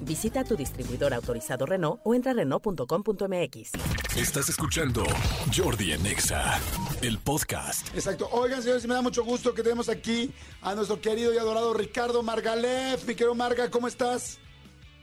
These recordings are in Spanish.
Visita tu distribuidor autorizado Renault o entra a Renault.com.mx. Estás escuchando Jordi en Exa, el podcast. Exacto. Oigan, señores, me da mucho gusto que tenemos aquí a nuestro querido y adorado Ricardo Margalef. Mi querido Marga, ¿cómo estás?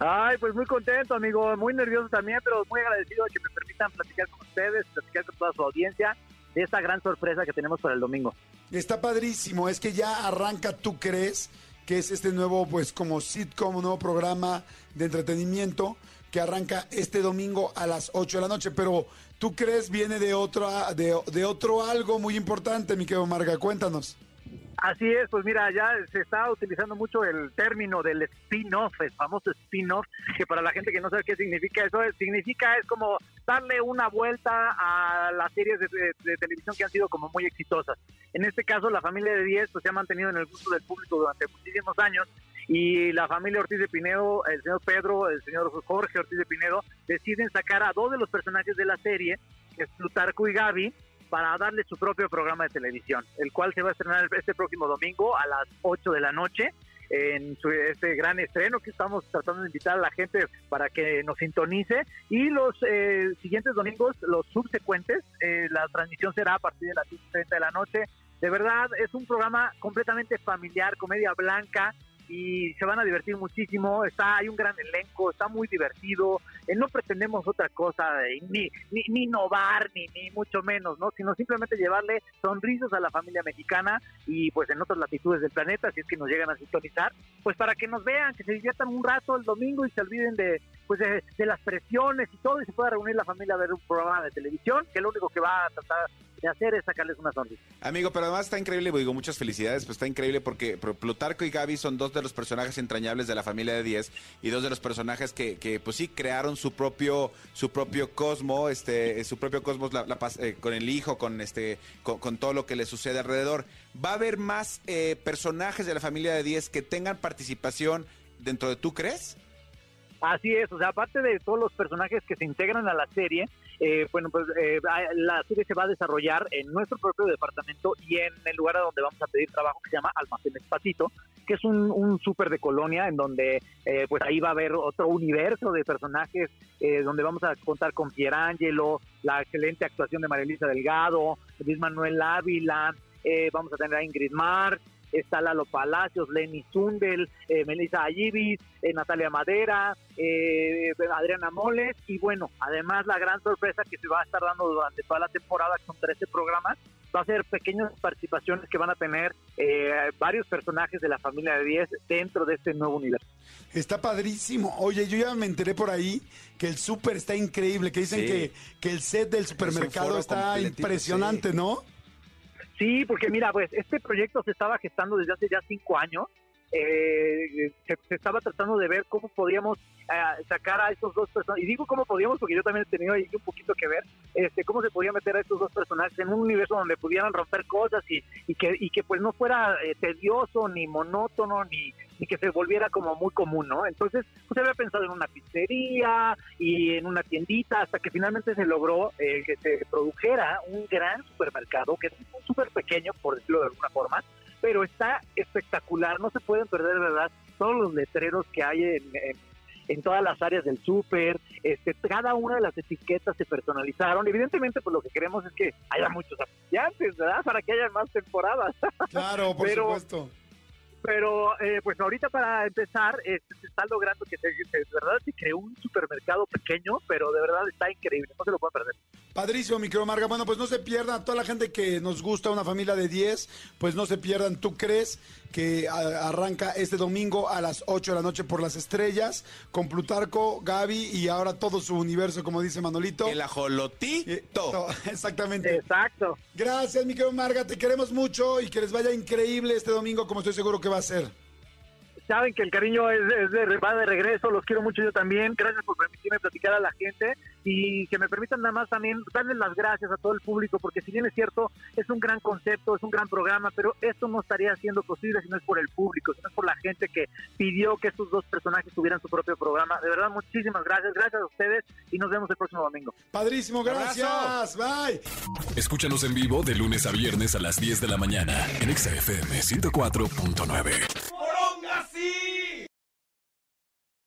Ay, pues muy contento, amigo, muy nervioso también, pero muy agradecido de que me permitan platicar con ustedes, platicar con toda su audiencia de esta gran sorpresa que tenemos para el domingo. Está padrísimo, es que ya arranca Tú Crees, que es este nuevo, pues como sitcom, un nuevo programa de entretenimiento que arranca este domingo a las 8 de la noche, pero Tú Crees viene de otro, de, de otro algo muy importante, mi querido Marga, cuéntanos. Así es, pues mira, ya se está utilizando mucho el término del spin-off, el famoso spin-off, que para la gente que no sabe qué significa eso, significa es como darle una vuelta a las series de, televisión que han sido como muy exitosas. En este caso, la familia de 10 pues, se ha mantenido en el gusto del público durante muchísimos años y la familia Ortiz de Pinedo, el señor Pedro, el señor Jorge Ortiz de Pinedo, deciden sacar a dos de los personajes de la serie, que es Plutarco y Gaby, para darle su propio programa de televisión, el cual se va a estrenar este próximo domingo a las 8 de la noche en este gran estreno que estamos tratando de invitar a la gente para que nos sintonice y los eh, siguientes domingos, los subsecuentes, eh, la transmisión será a partir de las 30 de la noche. De verdad, es un programa completamente familiar, comedia blanca, y se van a divertir muchísimo. Está, hay un gran elenco, está muy divertido. Eh, no pretendemos otra cosa, ni, ni, ni innovar, ni, ni mucho menos, ¿no? Sino simplemente llevarle sonrisas a la familia mexicana y pues en otras latitudes del planeta, si es que nos llegan a sintonizar, pues para que nos vean, que se diviertan un rato el domingo y se olviden de, pues de, las presiones y todo y se pueda reunir la familia a ver un programa de televisión que lo único que va a tratar de hacer es sacarles una sonrisa. Amigo, pero además está increíble, digo, muchas felicidades, pues está increíble porque Plutarco y Gaby son dos de los personajes entrañables de la familia de 10 y dos de los personajes que, pues sí, crearon su propio, su propio cosmo, este, su propio cosmos eh, con el hijo, con este, con, todo lo que le sucede alrededor. ¿Va a haber más eh, personajes de la familia de 10 que tengan participación dentro de tú crees? Así es, o sea, aparte de todos los personajes que se integran a la serie, eh, bueno, pues eh, la serie se va a desarrollar en nuestro propio departamento y en el lugar a donde vamos a pedir trabajo que se llama Almacén Espacito, que es un, un súper de colonia en donde eh, pues ahí va a haber otro universo de personajes donde vamos a contar con Pierangelo, la excelente actuación de María Elisa Delgado, Luis Manuel Ávila, vamos a tener a Ingrid Mar, está Lalo Palacios, Lenny Zundel, eh, Melissa Ayibis, eh, Natalia Madera, eh, Adriana Moles y bueno, además la gran sorpresa que se va a estar dando durante toda la temporada, con 13 programas, va a ser pequeñas participaciones que van a tener varios personajes de la familia de 10 dentro de este nuevo universo. Está padrísimo. Oye, yo ya me enteré por ahí que el súper está increíble, que dicen que, que el set del supermercado está impresionante, ¿no? Sí, porque mira, pues este proyecto se estaba gestando desde hace ya cinco años. Eh, se, estaba tratando de ver cómo podíamos eh, sacar a estos dos personajes. Y digo cómo podíamos porque yo también he tenido ahí un poquito que ver. Este, cómo se podía meter a estos dos personajes en un universo donde pudieran romper cosas y, que, y que pues no fuera eh, tedioso, ni monótono, ni, que se volviera como muy común, ¿no? Entonces, pues había pensado en una pizzería y en una tiendita hasta que finalmente se logró eh, que se produjera un gran supermercado, que es un súper pequeño, por decirlo de alguna forma, pero está espectacular, no se pueden perder, ¿verdad? Todos los letreros que hay en, en todas las áreas del súper, este, cada una de las etiquetas se personalizaron. Evidentemente, pues lo que queremos es que haya muchos anunciantes, ¿verdad? Para que haya más temporadas. Claro, por supuesto pero eh, pues ahorita para empezar este, se está logrando que se, de verdad se creó un supermercado pequeño, pero de verdad está increíble, no se lo pueden perder. Padrísimo, micro Marga. Bueno, pues no se pierdan, toda la gente que nos gusta una familia de 10, pues no se pierdan. ¿Tú crees que arranca este domingo a las 8 de la noche por las estrellas con Plutarco, Gaby y ahora todo su universo, como dice Manolito? El ajolotito. Exactamente. Exacto. Gracias, micro Marga. Te queremos mucho y que les vaya increíble este domingo, como estoy seguro que va a ser. Saben que el cariño es, es de, va de regreso, los quiero mucho yo también. Gracias por permitirme platicar a la gente y que me permitan nada más también darles las gracias a todo el público, porque si bien es cierto, es un gran concepto, es un gran programa, pero esto no estaría siendo posible si no es por el público, si no es por la gente que pidió que estos dos personajes tuvieran su propio programa. De verdad, muchísimas gracias, gracias a ustedes y nos vemos el próximo domingo. Padrísimo, gracias, bye. Escúchanos en vivo de lunes a viernes a las 10 de la mañana en XFM 104.9.